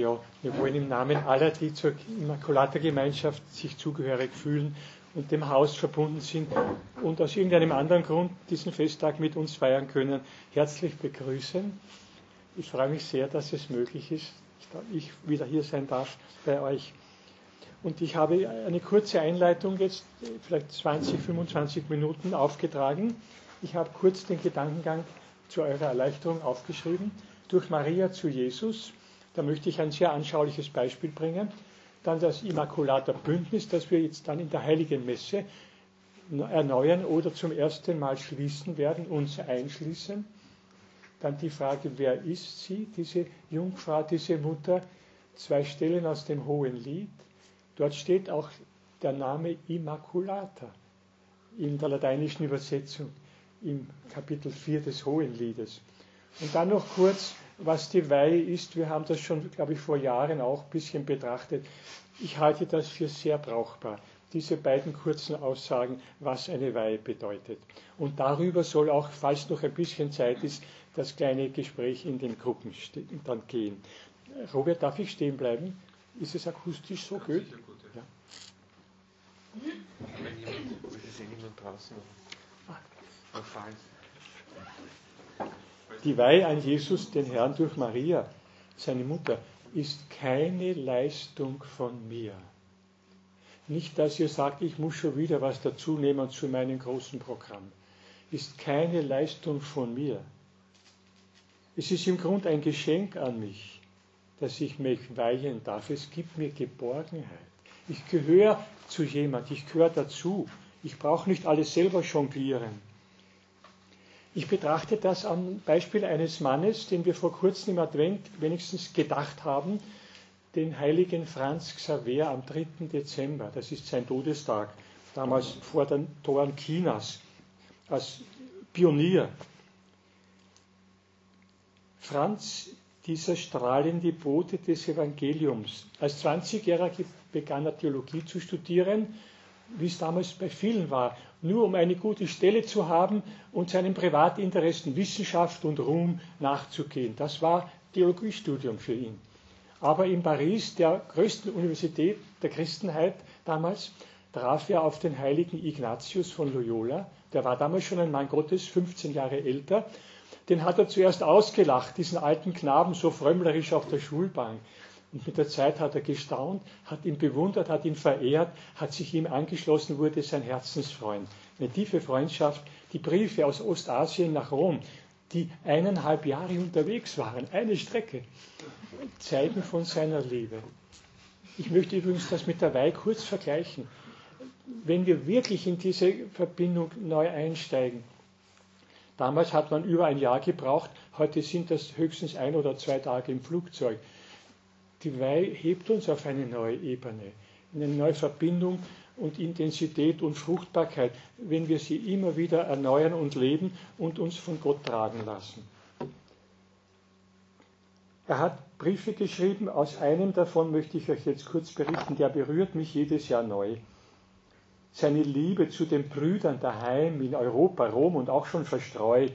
Ja, wir wollen im Namen aller, die zur Immaculata-Gemeinschaft sich zugehörig fühlen und dem Haus verbunden sind und aus irgendeinem anderen Grund diesen Festtag mit uns feiern können, herzlich begrüßen. Ich freue mich sehr, dass es möglich ist, dass ich wieder hier sein darf bei euch. Und ich habe eine kurze Einleitung jetzt, vielleicht 20, 25 Minuten aufgetragen. Ich habe kurz den Gedankengang zu eurer Erleichterung aufgeschrieben. Durch Maria zu Jesus. Da möchte ich ein sehr anschauliches Beispiel bringen. Dann das Immaculata Bündnis, das wir jetzt dann in der Heiligen Messe erneuern oder zum ersten Mal schließen werden, uns einschließen. Dann die Frage, wer ist sie, diese Jungfrau, diese Mutter? Zwei Stellen aus dem Hohen Lied. Dort steht auch der Name Immaculata in der lateinischen Übersetzung im Kapitel 4 des Hohen Liedes. Und dann noch kurz, was die Weihe ist. Wir haben das schon, glaube ich, vor Jahren auch ein bisschen betrachtet. Ich halte das für sehr brauchbar, diese beiden kurzen Aussagen, was eine Weihe bedeutet. Und darüber soll auch, falls noch ein bisschen Zeit ist, das kleine Gespräch in den Gruppen dann gehen. Robert, darf ich stehen bleiben? Ist es akustisch so gut? ja. Wenn jemand, ist niemand draußen noch fallen. Die Weihe an Jesus, den Herrn durch Maria, seine Mutter, ist keine Leistung von mir. Nicht, dass ihr sagt, ich muss schon wieder was dazu nehmen zu meinem großen Programm. Ist keine Leistung von mir. Es ist im Grunde ein Geschenk an mich, dass ich mich weihen darf. Es gibt mir Geborgenheit. Ich gehöre zu jemand, ich gehöre dazu. Ich brauche nicht alles selber jonglieren. Ich betrachte das am Beispiel eines Mannes, den wir vor kurzem im Advent wenigstens gedacht haben, den heiligen Franz Xaver am 3. Dezember. Das ist sein Todestag, damals vor den Toren Chinas, als Pionier. Franz, dieser strahlende Bote des Evangeliums. Als 20-Jähriger begann er Theologie zu studieren wie es damals bei vielen war, nur um eine gute Stelle zu haben und seinen Privatinteressen Wissenschaft und Ruhm nachzugehen. Das war Theologiestudium für ihn. Aber in Paris, der größten Universität der Christenheit damals, traf er auf den heiligen Ignatius von Loyola. Der war damals schon ein Mann Gottes, 15 Jahre älter. Den hat er zuerst ausgelacht, diesen alten Knaben, so frömmlerisch auf der Schulbank. Und mit der Zeit hat er gestaunt, hat ihn bewundert, hat ihn verehrt, hat sich ihm angeschlossen, wurde sein Herzensfreund. Eine tiefe Freundschaft. Die Briefe aus Ostasien nach Rom, die eineinhalb Jahre unterwegs waren, eine Strecke, zeigen von seiner Liebe. Ich möchte übrigens das mit der Weih kurz vergleichen. Wenn wir wirklich in diese Verbindung neu einsteigen, damals hat man über ein Jahr gebraucht, heute sind das höchstens ein oder zwei Tage im Flugzeug. Die Weih hebt uns auf eine neue Ebene, in eine neue Verbindung und Intensität und Fruchtbarkeit, wenn wir sie immer wieder erneuern und leben und uns von Gott tragen lassen. Er hat Briefe geschrieben, aus einem davon möchte ich euch jetzt kurz berichten, der berührt mich jedes Jahr neu. Seine Liebe zu den Brüdern daheim in Europa, Rom und auch schon verstreut.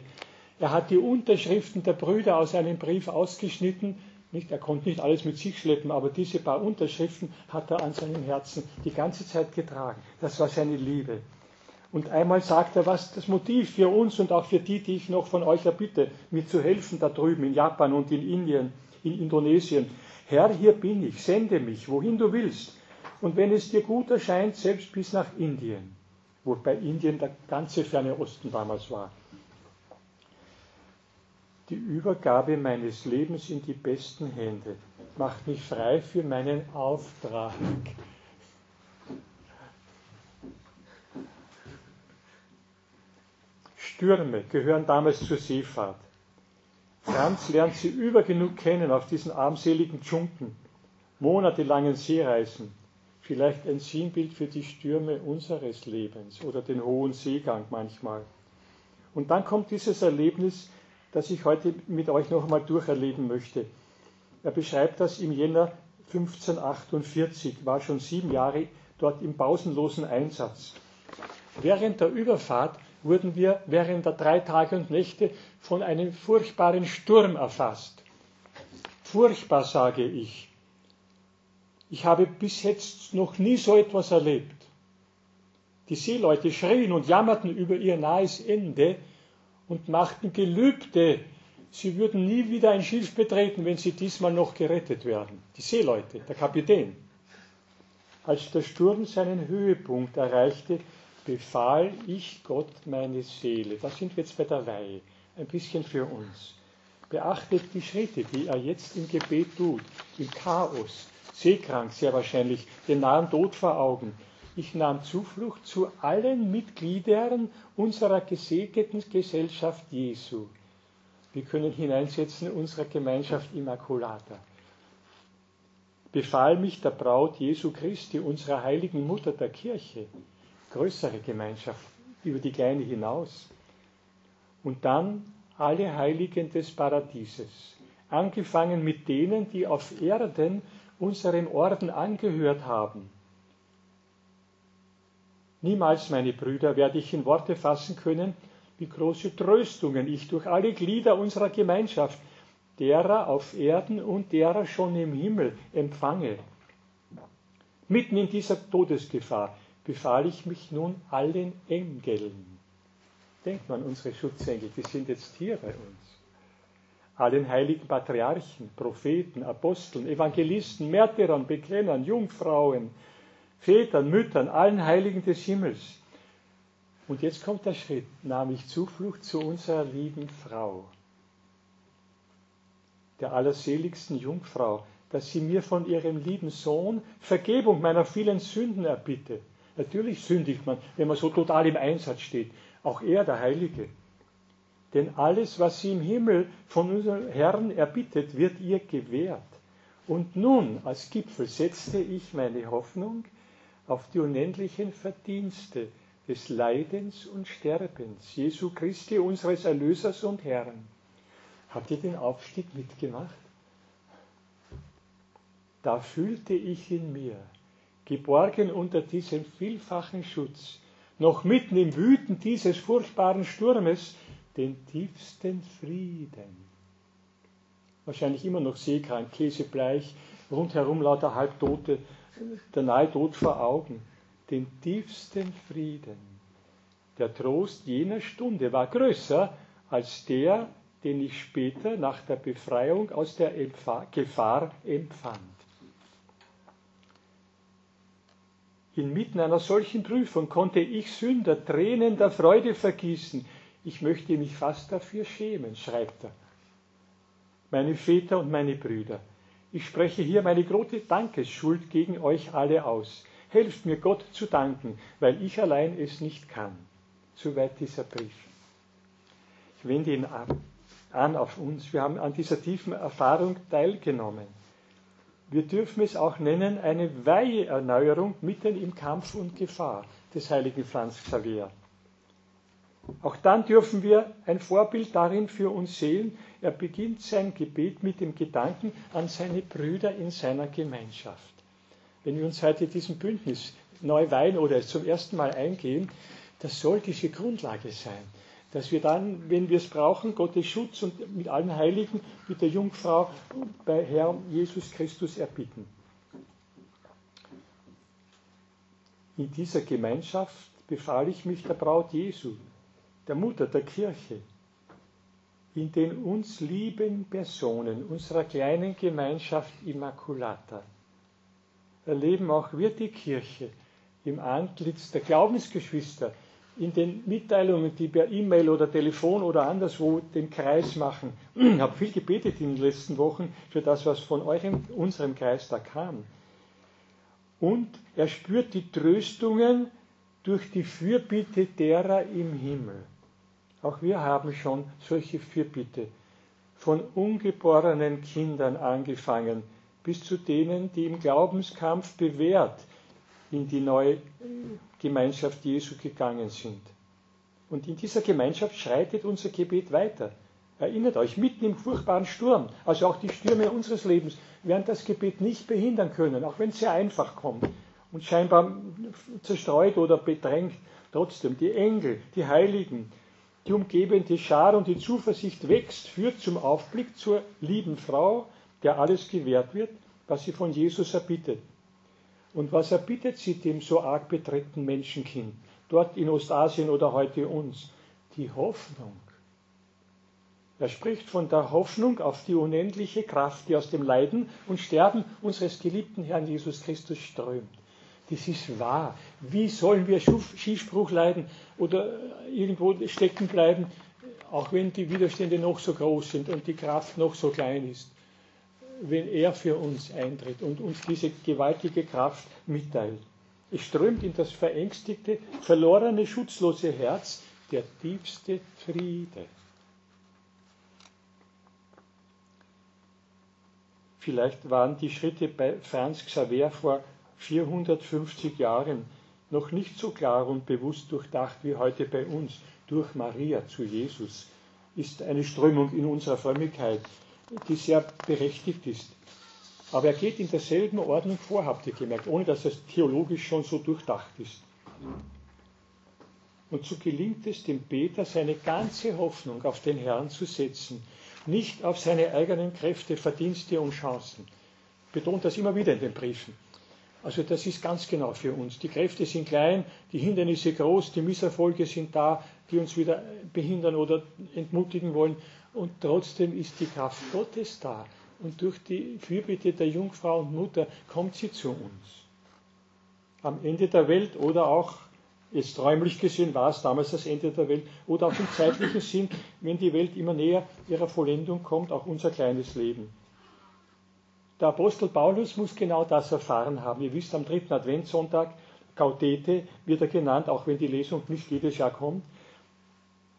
Er hat die Unterschriften der Brüder aus einem Brief ausgeschnitten, nicht, er konnte nicht alles mit sich schleppen, aber diese paar Unterschriften hat er an seinem Herzen die ganze Zeit getragen. Das war seine Liebe. Und einmal sagt er, was das Motiv für uns und auch für die, die ich noch von euch erbitte, mir zu helfen da drüben in Japan und in Indien, in Indonesien. Herr, hier bin ich, sende mich, wohin du willst. Und wenn es dir gut erscheint, selbst bis nach Indien, wobei Indien der ganze ferne Osten damals war die Übergabe meines Lebens in die besten Hände macht mich frei für meinen Auftrag. Stürme gehören damals zur Seefahrt. Franz lernt sie übergenug kennen auf diesen armseligen Dschunken, monatelangen Seereisen, vielleicht ein Sinnbild für die Stürme unseres Lebens oder den hohen Seegang manchmal. Und dann kommt dieses Erlebnis das ich heute mit euch noch einmal durcherleben möchte. Er beschreibt das im Jänner 1548, war schon sieben Jahre dort im pausenlosen Einsatz. Während der Überfahrt wurden wir während der drei Tage und Nächte von einem furchtbaren Sturm erfasst. Furchtbar, sage ich. Ich habe bis jetzt noch nie so etwas erlebt. Die Seeleute schrien und jammerten über ihr nahes Ende und machten Gelübde, sie würden nie wieder ein Schiff betreten, wenn sie diesmal noch gerettet werden. Die Seeleute, der Kapitän. Als der Sturm seinen Höhepunkt erreichte, befahl ich Gott meine Seele. Da sind wir jetzt bei der Weihe. Ein bisschen für uns. Beachtet die Schritte, die er jetzt im Gebet tut. Im Chaos, seekrank sehr wahrscheinlich, den nahen Tod vor Augen. Ich nahm Zuflucht zu allen Mitgliedern unserer gesegneten Gesellschaft Jesu. Wir können hineinsetzen in unserer Gemeinschaft Immaculata. Befahl mich der Braut Jesu Christi, unserer heiligen Mutter der Kirche, größere Gemeinschaft über die kleine hinaus. Und dann alle Heiligen des Paradieses, angefangen mit denen, die auf Erden unserem Orden angehört haben. Niemals, meine Brüder, werde ich in Worte fassen können, wie große Tröstungen ich durch alle Glieder unserer Gemeinschaft, derer auf Erden und derer schon im Himmel empfange. Mitten in dieser Todesgefahr befahl ich mich nun allen Engeln. Denkt man, unsere Schutzengel, die sind jetzt hier bei uns. Allen heiligen Patriarchen, Propheten, Aposteln, Evangelisten, Märtyrern, Bekennern, Jungfrauen, Vätern, Müttern, allen Heiligen des Himmels. Und jetzt kommt der Schritt, nahm ich Zuflucht zu unserer lieben Frau, der allerseligsten Jungfrau, dass sie mir von ihrem lieben Sohn Vergebung meiner vielen Sünden erbitte. Natürlich sündigt man, wenn man so total im Einsatz steht. Auch er, der Heilige. Denn alles, was sie im Himmel von unserem Herrn erbittet, wird ihr gewährt. Und nun, als Gipfel, setzte ich meine Hoffnung auf die unendlichen Verdienste des Leidens und Sterbens Jesu Christi, unseres Erlösers und Herrn. Habt ihr den Aufstieg mitgemacht? Da fühlte ich in mir, geborgen unter diesem vielfachen Schutz, noch mitten im Wüten dieses furchtbaren Sturmes, den tiefsten Frieden. Wahrscheinlich immer noch seekrank, käsebleich, rundherum lauter Halbtote, der nahe Tod vor Augen. Den tiefsten Frieden. Der Trost jener Stunde war größer als der, den ich später nach der Befreiung aus der Gefahr empfand. Inmitten einer solchen Prüfung konnte ich Sünder Tränen der Freude vergießen. Ich möchte mich fast dafür schämen, schreibt er. Meine Väter und meine Brüder, ich spreche hier meine große Dankesschuld gegen euch alle aus. Helft mir Gott zu danken, weil ich allein es nicht kann. Soweit dieser Brief. Ich wende ihn an auf uns. Wir haben an dieser tiefen Erfahrung teilgenommen. Wir dürfen es auch nennen, eine Weiheerneuerung mitten im Kampf und Gefahr des heiligen Franz Xavier. Auch dann dürfen wir ein Vorbild darin für uns sehen. Er beginnt sein Gebet mit dem Gedanken an seine Brüder in seiner Gemeinschaft. Wenn wir uns heute diesem Bündnis neu weihen oder es zum ersten Mal eingehen, das soll diese Grundlage sein dass wir dann, wenn wir es brauchen, Gottes Schutz und mit allen Heiligen, mit der Jungfrau bei Herrn Jesus Christus erbitten. In dieser Gemeinschaft befahl ich mich der Braut Jesu, der Mutter der Kirche, in den uns lieben Personen unserer kleinen Gemeinschaft Immaculata erleben auch wir die Kirche im Antlitz der Glaubensgeschwister, in den Mitteilungen, die per E-Mail oder Telefon oder anderswo den Kreis machen. Ich habe viel gebetet in den letzten Wochen für das, was von eurem, unserem Kreis da kam. Und er spürt die Tröstungen durch die Fürbitte derer im Himmel. Auch wir haben schon solche Fürbitte, von ungeborenen Kindern angefangen, bis zu denen, die im Glaubenskampf bewährt in die neue Gemeinschaft Jesu gegangen sind. Und in dieser Gemeinschaft schreitet unser Gebet weiter. Erinnert euch, mitten im furchtbaren Sturm, also auch die Stürme unseres Lebens, werden das Gebet nicht behindern können, auch wenn es sehr einfach kommt und scheinbar zerstreut oder bedrängt. Trotzdem, die Engel, die Heiligen, die umgebende Schar und die Zuversicht wächst, führt zum Aufblick zur lieben Frau, der alles gewährt wird, was sie von Jesus erbittet Und was erbittet sie dem so arg bedrängten Menschenkind, dort in Ostasien oder heute uns? Die Hoffnung. Er spricht von der Hoffnung auf die unendliche Kraft, die aus dem Leiden und Sterben unseres geliebten Herrn Jesus Christus strömt. Das ist wahr. Wie sollen wir Schiffbruch leiden oder irgendwo stecken bleiben, auch wenn die Widerstände noch so groß sind und die Kraft noch so klein ist? wenn er für uns eintritt und uns diese gewaltige Kraft mitteilt. Es strömt in das verängstigte, verlorene, schutzlose Herz der tiefste Friede. Vielleicht waren die Schritte bei Franz Xaver vor 450 Jahren noch nicht so klar und bewusst durchdacht wie heute bei uns. Durch Maria zu Jesus ist eine Strömung in unserer Frömmigkeit, die sehr berechtigt ist. Aber er geht in derselben Ordnung vor, habt ihr gemerkt, ohne dass es theologisch schon so durchdacht ist. Und so gelingt es dem Peter, seine ganze Hoffnung auf den Herrn zu setzen, nicht auf seine eigenen Kräfte, Verdienste und Chancen. Betont das immer wieder in den Briefen. Also das ist ganz genau für uns. Die Kräfte sind klein, die Hindernisse groß, die Misserfolge sind da, die uns wieder behindern oder entmutigen wollen. Und trotzdem ist die Kraft Gottes da. Und durch die Fürbitte der Jungfrau und Mutter kommt sie zu uns. Am Ende der Welt oder auch, jetzt räumlich gesehen war es damals das Ende der Welt, oder auch im zeitlichen Sinn, wenn die Welt immer näher ihrer Vollendung kommt, auch unser kleines Leben. Der Apostel Paulus muss genau das erfahren haben. Ihr wisst, am dritten Adventssonntag, Gaudete wird er genannt, auch wenn die Lesung nicht jedes Jahr kommt.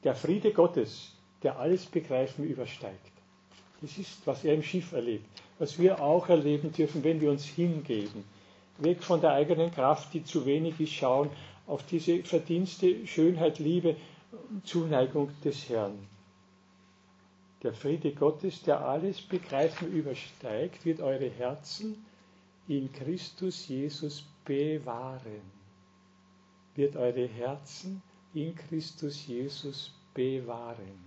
Der Friede Gottes, der alles Begreifen übersteigt. Das ist, was er im Schiff erlebt, was wir auch erleben dürfen, wenn wir uns hingeben. Weg von der eigenen Kraft, die zu wenig ist, schauen auf diese Verdienste, Schönheit, Liebe, Zuneigung des Herrn. Der Friede Gottes, der alles Begreifen übersteigt, wird eure Herzen in Christus Jesus bewahren. Wird eure Herzen in Christus Jesus bewahren.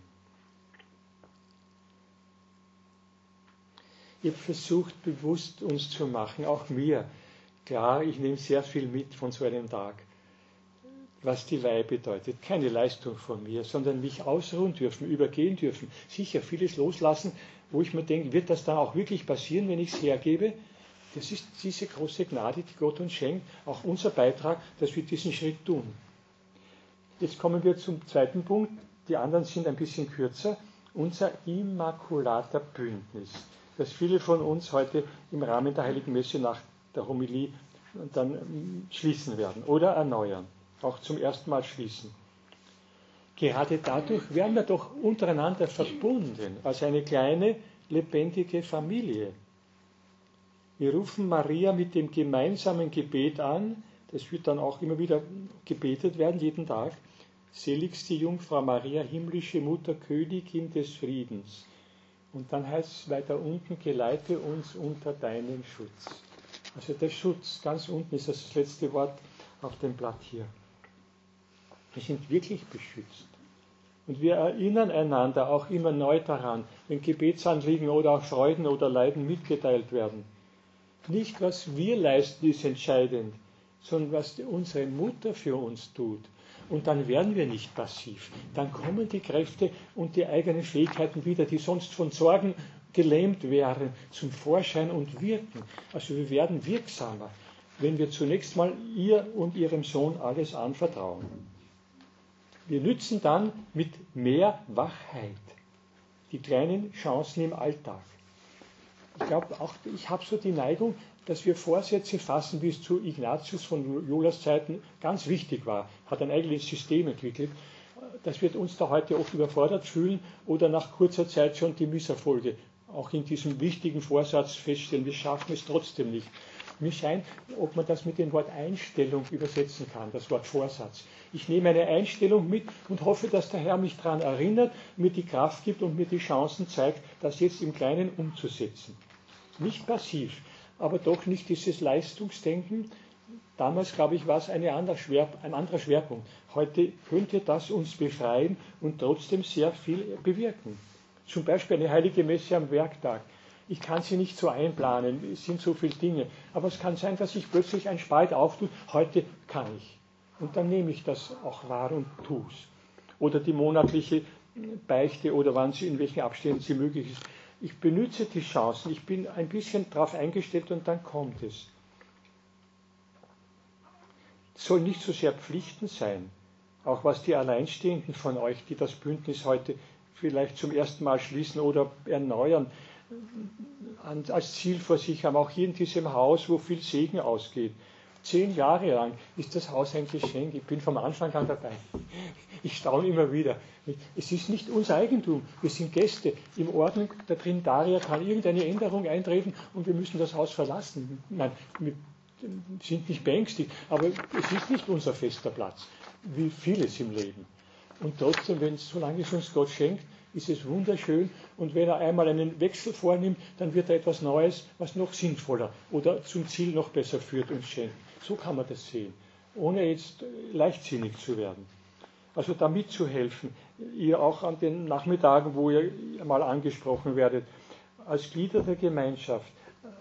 Ich habe versucht, bewusst uns zu machen, auch mir. Klar, ich nehme sehr viel mit von so einem Tag, was die Weihe bedeutet. Keine Leistung von mir, sondern mich ausruhen dürfen, übergehen dürfen. Sicher vieles loslassen, wo ich mir denke, wird das dann auch wirklich passieren, wenn ich es hergebe? Das ist diese große Gnade, die Gott uns schenkt, auch unser Beitrag, dass wir diesen Schritt tun. Jetzt kommen wir zum zweiten Punkt. Die anderen sind ein bisschen kürzer. Unser immaculater Bündnis das viele von uns heute im Rahmen der Heiligen Messe nach der Homilie dann ähm, schließen werden oder erneuern, auch zum ersten Mal schließen. Gerade dadurch werden wir doch untereinander verbunden als eine kleine, lebendige Familie. Wir rufen Maria mit dem gemeinsamen Gebet an, das wird dann auch immer wieder gebetet werden, jeden Tag. Seligste Jungfrau Maria, himmlische Mutter, Königin des Friedens. Und dann heißt es weiter unten, geleite uns unter deinen Schutz. Also der Schutz, ganz unten ist das letzte Wort auf dem Blatt hier. Wir sind wirklich beschützt. Und wir erinnern einander auch immer neu daran, wenn Gebetsanliegen oder auch Freuden oder Leiden mitgeteilt werden. Nicht, was wir leisten, ist entscheidend, sondern was unsere Mutter für uns tut und dann werden wir nicht passiv. Dann kommen die Kräfte und die eigenen Fähigkeiten wieder, die sonst von Sorgen gelähmt wären, zum Vorschein und wirken. Also wir werden wirksamer, wenn wir zunächst mal ihr und ihrem Sohn alles anvertrauen. Wir nützen dann mit mehr Wachheit die kleinen Chancen im Alltag. Ich glaube auch, ich habe so die Neigung, dass wir Vorsätze fassen, wie es zu Ignatius von Jolas Zeiten ganz wichtig war, hat ein eigenes System entwickelt. Das wird uns da heute oft überfordert fühlen oder nach kurzer Zeit schon die Misserfolge auch in diesem wichtigen Vorsatz feststellen. Wir schaffen es trotzdem nicht. Mir scheint, ob man das mit dem Wort Einstellung übersetzen kann, das Wort Vorsatz. Ich nehme eine Einstellung mit und hoffe, dass der Herr mich daran erinnert, mir die Kraft gibt und mir die Chancen zeigt, das jetzt im Kleinen umzusetzen. Nicht passiv, aber doch nicht dieses Leistungsdenken. Damals, glaube ich, war es andere ein anderer Schwerpunkt. Heute könnte das uns befreien und trotzdem sehr viel bewirken. Zum Beispiel eine heilige Messe am Werktag. Ich kann sie nicht so einplanen, es sind so viele Dinge. Aber es kann sein, dass sich plötzlich ein Spalt auftut, heute kann ich. Und dann nehme ich das auch wahr und tue es. Oder die monatliche Beichte oder wann sie, in welchen Abständen sie möglich ist. Ich benütze die Chancen, ich bin ein bisschen darauf eingestellt und dann kommt es. Es soll nicht so sehr Pflichten sein, auch was die Alleinstehenden von euch, die das Bündnis heute vielleicht zum ersten Mal schließen oder erneuern, als Ziel vor sich haben, auch hier in diesem Haus, wo viel Segen ausgeht. Zehn Jahre lang ist das Haus ein Geschenk. Ich bin vom Anfang an dabei. Ich staune immer wieder. Es ist nicht unser Eigentum. Wir sind Gäste. Im Ordnung der Trinitaria kann irgendeine Änderung eintreten und wir müssen das Haus verlassen. Nein, wir sind nicht beängstigt, aber es ist nicht unser fester Platz, wie vieles im Leben. Und trotzdem, wenn es, solange es uns Gott schenkt, ist es wunderschön. Und wenn er einmal einen Wechsel vornimmt, dann wird er etwas Neues, was noch sinnvoller oder zum Ziel noch besser führt, uns schenken. So kann man das sehen, ohne jetzt leichtsinnig zu werden. Also da mitzuhelfen, ihr auch an den Nachmittagen, wo ihr mal angesprochen werdet, als Glieder der Gemeinschaft,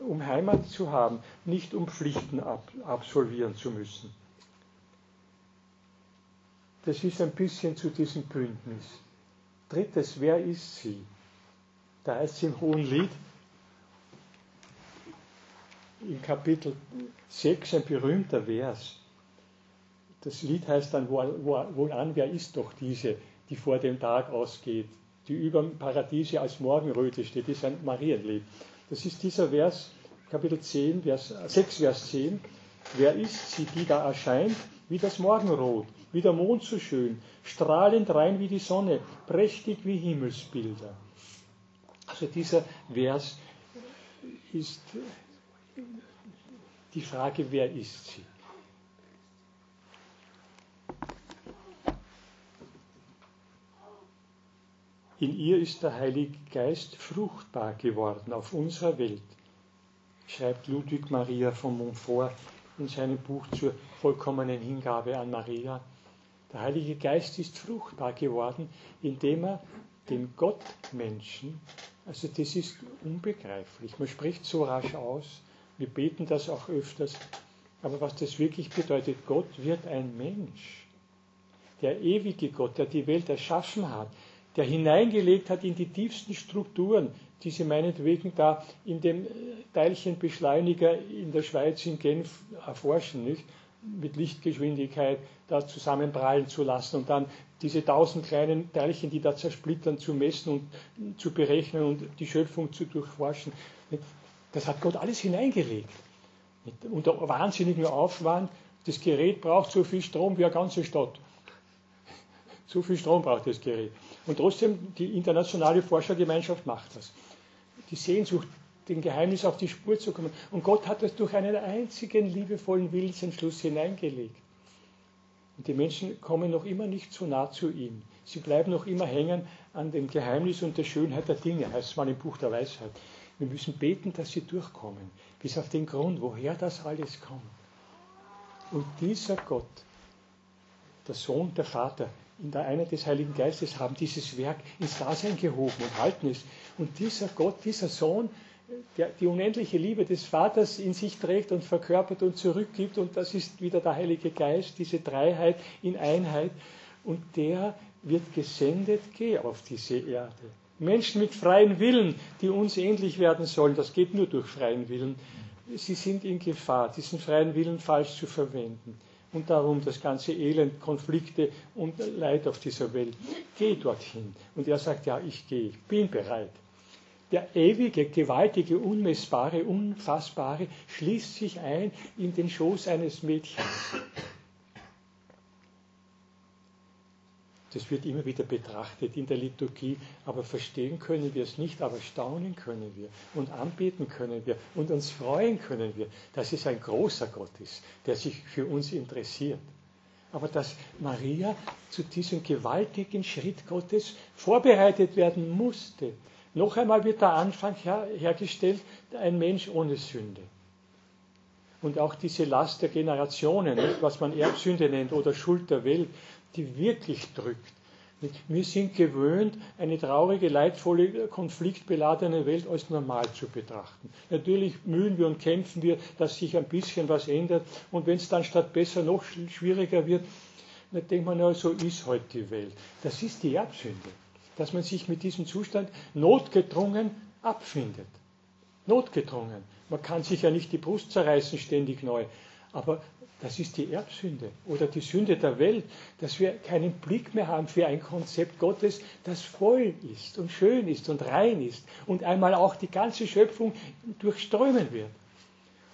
um Heimat zu haben, nicht um Pflichten ab, absolvieren zu müssen. Das ist ein bisschen zu diesem Bündnis. Drittes, wer ist sie? Da heißt es im Hohen Lied, in Kapitel 6 ein berühmter Vers. Das Lied heißt dann wohlan, wer ist doch diese, die vor dem Tag ausgeht, die über dem Paradiese als Morgenröte steht, das ist ein Marienlied. Das ist dieser Vers, Kapitel 10, Vers, 6, Vers 10. Wer ist sie, die da erscheint, wie das Morgenrot, wie der Mond so schön, strahlend rein wie die Sonne, prächtig wie Himmelsbilder. Also dieser Vers ist die Frage, wer ist sie? In ihr ist der Heilige Geist fruchtbar geworden auf unserer Welt, schreibt Ludwig Maria von Montfort in seinem Buch zur vollkommenen Hingabe an Maria. Der Heilige Geist ist fruchtbar geworden, indem er den Gottmenschen, also das ist unbegreiflich, man spricht so rasch aus, wir beten das auch öfters, aber was das wirklich bedeutet, Gott wird ein Mensch. Der ewige Gott, der die Welt erschaffen hat, der hineingelegt hat in die tiefsten Strukturen, die sie meinetwegen da in dem Teilchenbeschleuniger in der Schweiz in Genf erforschen, nicht? mit Lichtgeschwindigkeit da zusammenprallen zu lassen und dann diese tausend kleinen Teilchen, die da zersplittern, zu messen und zu berechnen und die Schöpfung zu durchforschen. Das hat Gott alles hineingelegt. Unter wahnsinnigem Aufwand. Das Gerät braucht so viel Strom wie eine ganze Stadt. So viel Strom braucht das Gerät. Und trotzdem, die internationale Forschergemeinschaft macht das. Die Sehnsucht, dem Geheimnis auf die Spur zu kommen. Und Gott hat das durch einen einzigen liebevollen Willensentschluss hineingelegt. Und die Menschen kommen noch immer nicht so nah zu ihm. Sie bleiben noch immer hängen an dem Geheimnis und der Schönheit der Dinge, heißt es mal im Buch der Weisheit. Wir müssen beten, dass sie durchkommen, bis auf den Grund, woher das alles kommt. Und dieser Gott, der Sohn, der Vater, in der Einheit des Heiligen Geistes haben dieses Werk ins Dasein gehoben und halten es. Und dieser Gott, dieser Sohn, die unendliche Liebe des Vaters in sich trägt und verkörpert und zurückgibt, und das ist wieder der Heilige Geist, diese Dreiheit in Einheit, und der wird gesendet, geh auf diese Erde. Menschen mit freien Willen, die uns ähnlich werden sollen, das geht nur durch freien Willen, sie sind in Gefahr, diesen freien Willen falsch zu verwenden und darum das ganze Elend, Konflikte und Leid auf dieser Welt. Geh dorthin. Und er sagt, ja, ich gehe, ich bin bereit. Der ewige, gewaltige, unmessbare, unfassbare schließt sich ein in den Schoß eines Mädchens. Das wird immer wieder betrachtet in der Liturgie, aber verstehen können wir es nicht, aber staunen können wir und anbeten können wir und uns freuen können wir, dass es ein großer Gott ist, der sich für uns interessiert. Aber dass Maria zu diesem gewaltigen Schritt Gottes vorbereitet werden musste. Noch einmal wird der Anfang her, hergestellt, ein Mensch ohne Sünde. Und auch diese Last der Generationen, was man Erbsünde nennt oder Schuld der Welt, die wirklich drückt, Wir sind gewöhnt, eine traurige, leidvolle, konfliktbeladene Welt als normal zu betrachten. Natürlich mühen wir und kämpfen wir, dass sich ein bisschen was ändert. Und wenn es dann statt besser noch schwieriger wird, dann denkt man, ja, so ist heute die Welt. Das ist die Erbsünde, dass man sich mit diesem Zustand notgedrungen abfindet. Notgedrungen. Man kann sich ja nicht die Brust zerreißen ständig neu. Aber das ist die Erbsünde oder die Sünde der Welt, dass wir keinen Blick mehr haben für ein Konzept Gottes, das voll ist und schön ist und rein ist und einmal auch die ganze Schöpfung durchströmen wird.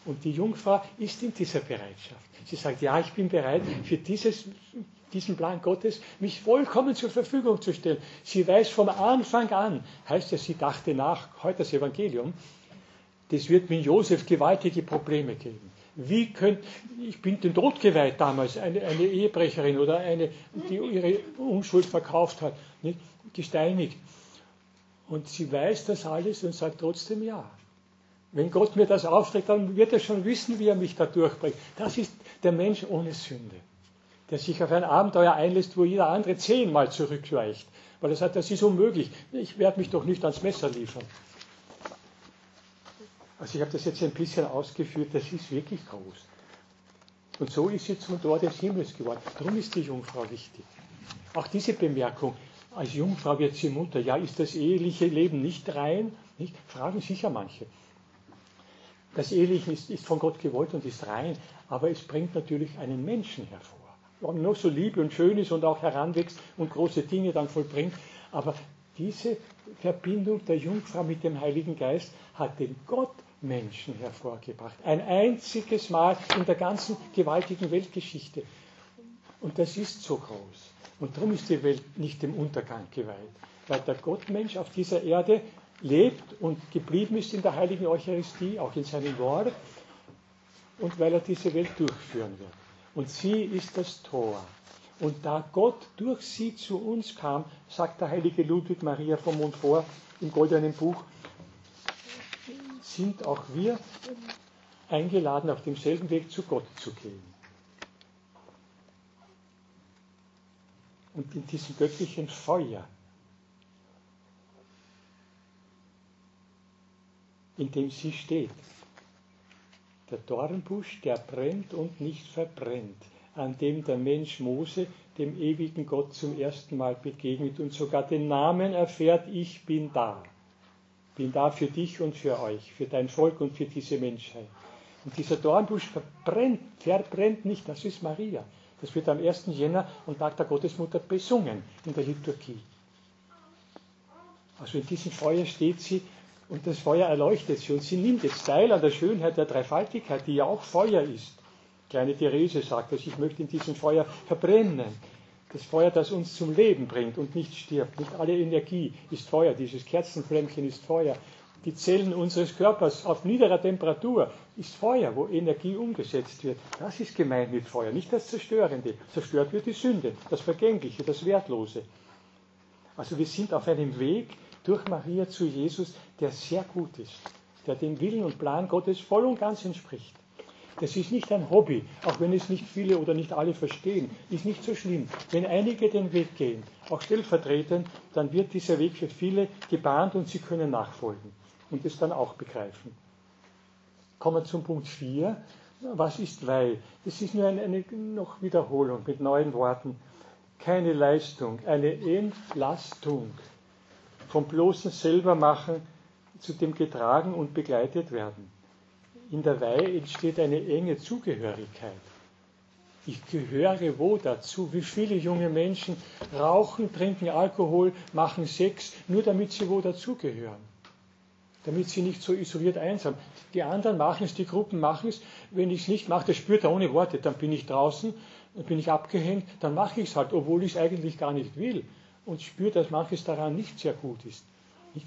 Und die Jungfrau ist in dieser Bereitschaft. Sie sagt, ja, ich bin bereit, für dieses, diesen Plan Gottes mich vollkommen zur Verfügung zu stellen. Sie weiß vom Anfang an, heißt ja, sie dachte nach, heute das Evangelium, das wird mit Josef gewaltige Probleme geben. Wie könnt, ich bin dem Tod geweiht damals, eine, eine Ehebrecherin oder eine, die ihre Unschuld verkauft hat, nicht, gesteinigt. Und sie weiß das alles und sagt trotzdem ja. Wenn Gott mir das aufträgt, dann wird er schon wissen, wie er mich da durchbringt. Das ist der Mensch ohne Sünde, der sich auf ein Abenteuer einlässt, wo jeder andere zehnmal zurückweicht. Weil er sagt, das ist unmöglich. Ich werde mich doch nicht ans Messer liefern. Also ich habe das jetzt ein bisschen ausgeführt, das ist wirklich groß. Und so ist sie zum Tor des Himmels geworden. Darum ist die Jungfrau wichtig. Auch diese Bemerkung, als Jungfrau wird sie Mutter. Ja, ist das eheliche Leben nicht rein? Nicht? Fragen sicher manche. Das Eheliche ist, ist, von Gott gewollt und ist rein, aber es bringt natürlich einen Menschen hervor. Noch so lieb und schön ist und auch heranwächst und große Dinge dann vollbringt, aber diese Verbindung der Jungfrau mit dem Heiligen Geist hat den Gott Menschen hervorgebracht. Ein einziges Mal in der ganzen gewaltigen Weltgeschichte. Und das ist so groß. Und darum ist die Welt nicht dem Untergang geweiht. Weil der Gottmensch auf dieser Erde lebt und geblieben ist in der heiligen Eucharistie, auch in seinem Wort, und weil er diese Welt durchführen wird. Und sie ist das Tor. Und da Gott durch sie zu uns kam, sagt der heilige Ludwig Maria vom Montfort im goldenen Buch, sind auch wir eingeladen, auf demselben Weg zu Gott zu gehen. Und in diesem göttlichen Feuer, in dem sie steht, der Dornbusch, der brennt und nicht verbrennt, an dem der Mensch Mose, dem ewigen Gott, zum ersten Mal begegnet und sogar den Namen erfährt, ich bin da bin da für dich und für euch, für dein Volk und für diese Menschheit. Und dieser Dornbusch verbrennt, verbrennt nicht, das ist Maria. Das wird am 1. Jänner und Tag der Gottesmutter besungen in der Liturgie. Also in diesem Feuer steht sie und das Feuer erleuchtet sie und sie nimmt jetzt teil an der Schönheit der Dreifaltigkeit, die ja auch Feuer ist. Kleine Therese sagt das, ich möchte in diesem Feuer verbrennen. Das Feuer, das uns zum Leben bringt und nicht stirbt. Nicht alle Energie ist Feuer. Dieses Kerzenflämmchen ist Feuer. Die Zellen unseres Körpers auf niederer Temperatur ist Feuer, wo Energie umgesetzt wird. Das ist gemeint mit Feuer, nicht das Zerstörende. Zerstört wird die Sünde, das Vergängliche, das Wertlose. Also wir sind auf einem Weg durch Maria zu Jesus, der sehr gut ist, der dem Willen und Plan Gottes voll und ganz entspricht. Das ist nicht ein Hobby, auch wenn es nicht viele oder nicht alle verstehen, ist nicht so schlimm. Wenn einige den Weg gehen, auch stellvertretend, dann wird dieser Weg für viele gebahnt und sie können nachfolgen und es dann auch begreifen. Kommen wir zum Punkt 4. Was ist Weih? Das ist nur eine, eine noch Wiederholung mit neuen Worten. Keine Leistung, eine Entlastung vom bloßen Selbermachen zu dem getragen und begleitet werden in der Weihe entsteht eine enge Zugehörigkeit. Ich gehöre wo dazu? Wie viele junge Menschen rauchen, trinken Alkohol, machen Sex, nur damit sie wo dazugehören. Damit sie nicht so isoliert einsam. Die anderen machen es, die Gruppen machen es. Wenn ich es nicht mache, das spürt er ohne Worte. Dann bin ich draußen, dann bin ich abgehängt, dann mache ich es halt, obwohl ich es eigentlich gar nicht will. Und spüre, dass manches daran nicht sehr gut ist. Nicht?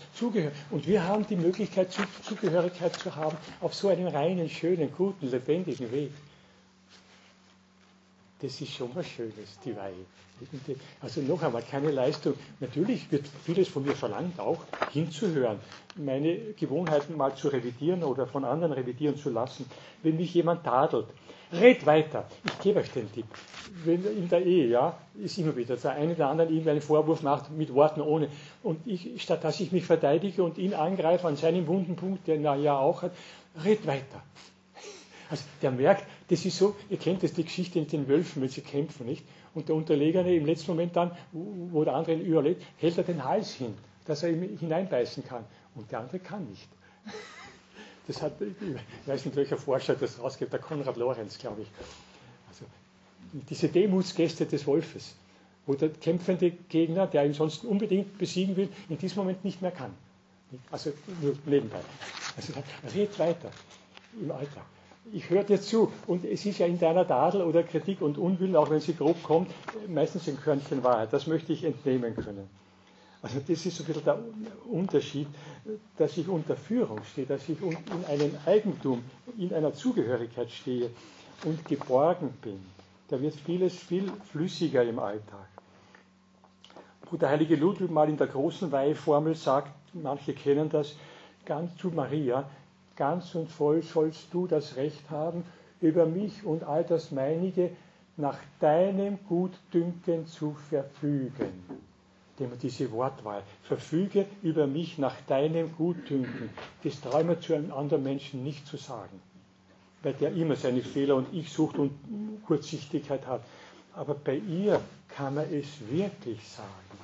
Und wir haben die Möglichkeit, Zugehörigkeit zu haben auf so einem reinen, schönen, guten, lebendigen Weg. das ist schon was Schönes, die Weihe. Also noch einmal, keine Leistung. Natürlich wird vieles von mir verlangt, auch hinzuhören, meine Gewohnheiten mal zu revidieren oder von anderen revidieren zu lassen. Wenn mich jemand tadelt, red weiter. Ich gebe euch den Tipp. Wenn in der Ehe, ja, ist immer wieder der eine oder andere ihm einen Vorwurf macht mit Worten ohne. Und ich, statt dass ich mich verteidige und ihn angreife an seinem wunden Punkt, den er ja auch hat, red weiter. Also der merkt, das ist so, ihr kennt das, die Geschichte mit den Wölfen, wenn sie kämpfen, nicht? Und der Unterlegene im letzten Moment dann, wo der andere ihn überlebt, hält er den Hals hin, dass er ihm hineinbeißen kann. Und der andere kann nicht. Das hat, ich weiß nicht, welcher Forscher das rausgibt, der Konrad Lorenz, glaube ich. Also, diese Demutsgäste des Wolfes, wo der kämpfende Gegner, der ihn sonst unbedingt besiegen will, in diesem Moment nicht mehr kann. Also nur nebenbei. Also red weiter im Alltag ich höre dir zu und es ist ja in deiner Tadel oder Kritik und Unwillen, auch wenn sie grob kommt, meistens ein Körnchen Wahrheit. Das möchte ich entnehmen können. Also das ist so ein bisschen der Unterschied, dass ich unter Führung stehe, dass ich in einem Eigentum, in einer Zugehörigkeit stehe und geborgen bin. Da wird vieles viel flüssiger im Alltag. Wo der heilige Ludwig mal in der großen Weiheformel sagt, manche kennen das, ganz zu Maria, ganz und voll sollst du das Recht haben, über mich und all das meinige nach deinem Gutdünken zu verfügen. Diese Wortwahl, verfüge über mich nach deinem Gutdünken, das traue mir zu einem anderen Menschen nicht zu sagen, weil der immer seine Fehler und ich sucht und Kurzsichtigkeit hat. Aber bei ihr kann man es wirklich sagen.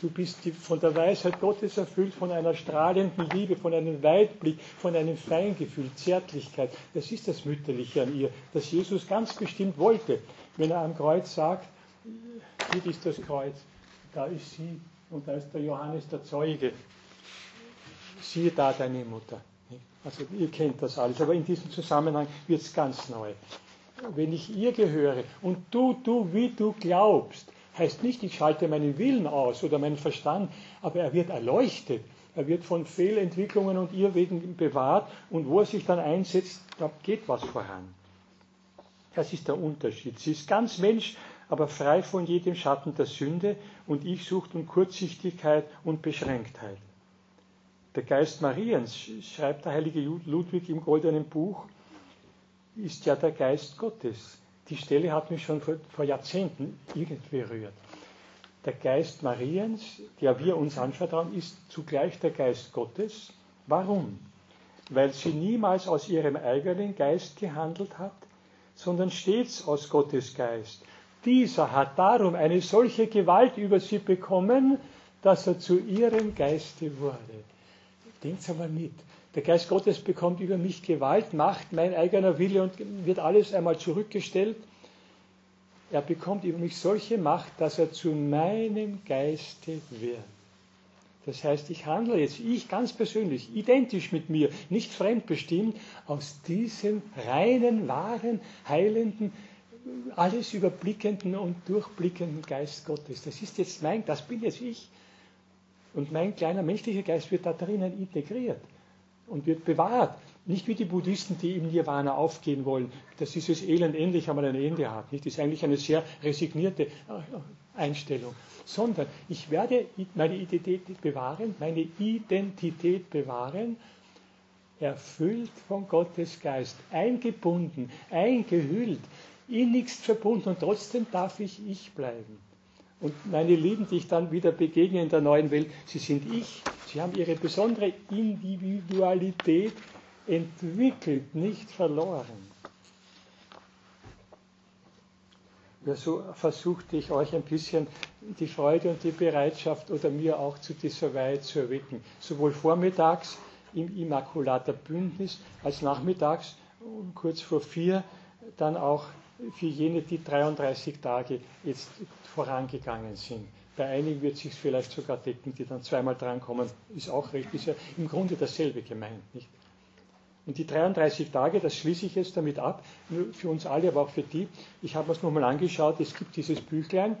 Du bist von der Weisheit Gottes erfüllt, von einer strahlenden Liebe, von einem Weitblick, von einem Feingefühl, Zärtlichkeit. Das ist das Mütterliche an ihr, das Jesus ganz bestimmt wollte. Wenn er am Kreuz sagt, hier ist das Kreuz, da ist sie und da ist der Johannes der Zeuge. Siehe da deine Mutter. Also ihr kennt das alles, aber in diesem Zusammenhang wird es ganz neu. Wenn ich ihr gehöre und du, du, wie du glaubst, Heißt nicht, ich schalte meinen Willen aus oder meinen Verstand, aber er wird erleuchtet. Er wird von Fehlentwicklungen und Irrwegen bewahrt und wo er sich dann einsetzt, da geht was voran. Das ist der Unterschied. Sie ist ganz Mensch, aber frei von jedem Schatten der Sünde und ich sucht um Kurzsichtigkeit und Beschränktheit. Der Geist Mariens, schreibt der heilige Ludwig im goldenen Buch, ist ja der Geist Gottes. Die Stelle hat mich schon vor, vor Jahrzehnten irgendwie berührt. Der Geist Mariens, der wir uns anvertrauen, ist zugleich der Geist Gottes. Warum? Weil sie niemals aus ihrem eigenen Geist gehandelt hat, sondern stets aus Gottes Geist. Dieser hat darum eine solche Gewalt über sie bekommen, dass er zu ihrem Geiste wurde. Denkt einmal mit. Der Geist Gottes bekommt über mich Gewalt, Macht, mein eigener Wille und wird alles einmal zurückgestellt. Er bekommt über mich solche Macht, dass er zu meinem Geiste wird. Das heißt, ich handle jetzt, ich ganz persönlich, identisch mit mir, nicht fremdbestimmt, aus diesem reinen, wahren, heilenden, alles überblickenden und durchblickenden Geist Gottes. Das ist jetzt mein, das bin jetzt ich. Und mein kleiner menschlicher Geist wird da drinnen integriert und wird bewahrt. Nicht wie die Buddhisten, die im Nirvana aufgehen wollen, dass dieses Elend endlich einmal ein Ende hat. Das ist eigentlich eine sehr resignierte äh, Einstellung. Sondern ich werde meine Identität bewahren, meine Identität bewahren, erfüllt von Gottes Geist, eingebunden, eingehüllt, innigst verbunden und trotzdem darf ich ich bleiben. Und meine Lieben, die ich dann wieder begegne in der neuen Welt, sie sind ich. Sie haben ihre besondere Individualität entwickelt, nicht verloren. Ja, so versuchte ich euch ein bisschen die Freude und die Bereitschaft oder mir auch zu dieser Weihe zu erwecken. Sowohl vormittags im Immaculater Bündnis als nachmittags kurz vor vier dann auch für jene, die 33 Tage jetzt vorangegangen sind. Bei einigen wird es sich vielleicht sogar decken, die dann zweimal drankommen, ist auch recht, ist ja im Grunde dasselbe gemeint, nicht? Und die 33 Tage, das schließe ich jetzt damit ab, für uns alle, aber auch für die. Ich habe es nochmal angeschaut, es gibt dieses Büchlein,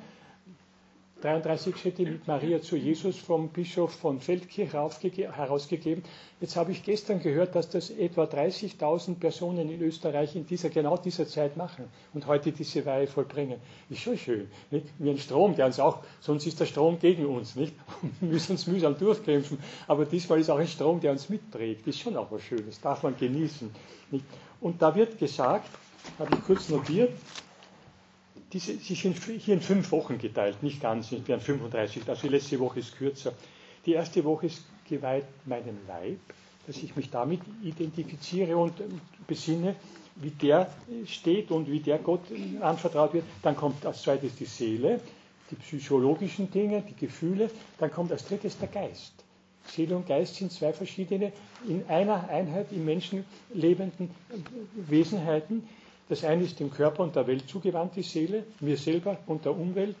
33 Schritte mit Maria zu Jesus vom Bischof von Feldkirch herausgegeben. Jetzt habe ich gestern gehört, dass das etwa 30.000 Personen in Österreich in dieser, genau dieser Zeit machen und heute diese Weihe vollbringen. Ist schon schön. Nicht? Wie ein Strom, der uns auch, sonst ist der Strom gegen uns, nicht? Wir müssen uns mühsam durchkämpfen. Aber diesmal ist auch ein Strom, der uns mitträgt. Ist schon auch was Schönes. Darf man genießen. Nicht? Und da wird gesagt, habe ich kurz notiert, diese, sie sind hier in fünf Wochen geteilt, nicht ganz, wir haben 35, also die letzte Woche ist kürzer. Die erste Woche ist geweiht meinem Leib, dass ich mich damit identifiziere und besinne, wie der steht und wie der Gott anvertraut wird. Dann kommt als zweites die Seele, die psychologischen Dinge, die Gefühle. Dann kommt als drittes der Geist. Seele und Geist sind zwei verschiedene, in einer Einheit im Menschen lebenden Wesenheiten, das eine ist dem Körper und der Welt zugewandt, die Seele, mir selber und der Umwelt.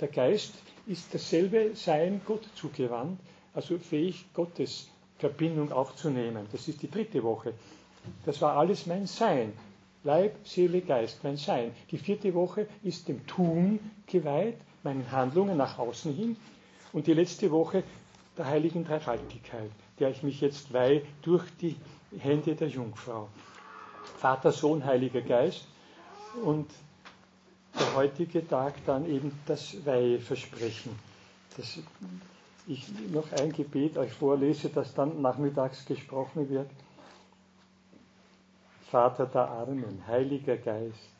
Der Geist ist dasselbe Sein Gott zugewandt, also fähig, Gottes Verbindung aufzunehmen. Das ist die dritte Woche. Das war alles mein Sein. Leib, Seele, Geist, mein Sein. Die vierte Woche ist dem Tun geweiht, meinen Handlungen nach außen hin. Und die letzte Woche der heiligen Dreifaltigkeit, der ich mich jetzt weihe durch die Hände der Jungfrau. Vater, Sohn, Heiliger Geist und der heutige Tag dann eben das Weiheversprechen. Das ich noch ein Gebet euch vorlese, das dann nachmittags gesprochen wird. Vater der Armen, Heiliger Geist,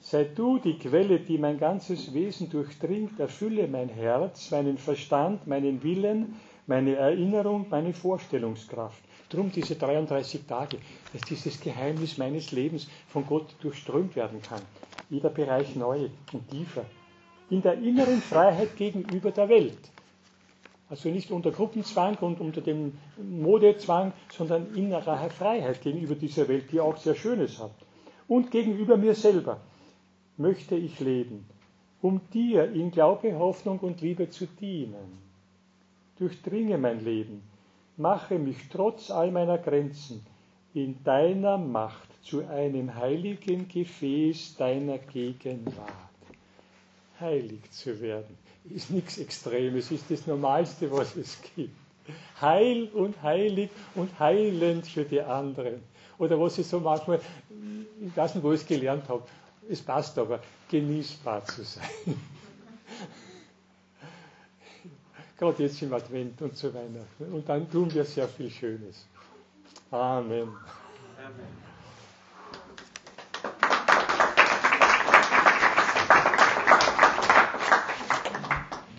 sei du die Quelle, die mein ganzes Wesen durchdringt, erfülle mein Herz, meinen Verstand, meinen Willen, meine Erinnerung, meine Vorstellungskraft. Drum diese 33 Tage, dass dieses Geheimnis meines Lebens von Gott durchströmt werden kann. Jeder Bereich neu und tiefer. In der inneren Freiheit gegenüber der Welt. Also nicht unter Gruppenzwang und unter dem Modezwang, sondern innerer Freiheit gegenüber dieser Welt, die auch sehr Schönes hat. Und gegenüber mir selber möchte ich leben, um dir in Glaube, Hoffnung und Liebe zu dienen. Durchdringe mein Leben mache mich trotz all meiner Grenzen in deiner Macht zu einem heiligen Gefäß deiner Gegenwart. Heilig zu werden ist nichts Extremes, ist das Normalste, was es gibt. Heil und heilig und heilend für die anderen. Oder was ich so manchmal, ich weiß nicht, wo ich es gelernt habe, es passt aber, genießbar zu sein. Gerade jetzt im Advent und zu Weihnachten. Und dann tun wir sehr viel Schönes. Amen. Amen.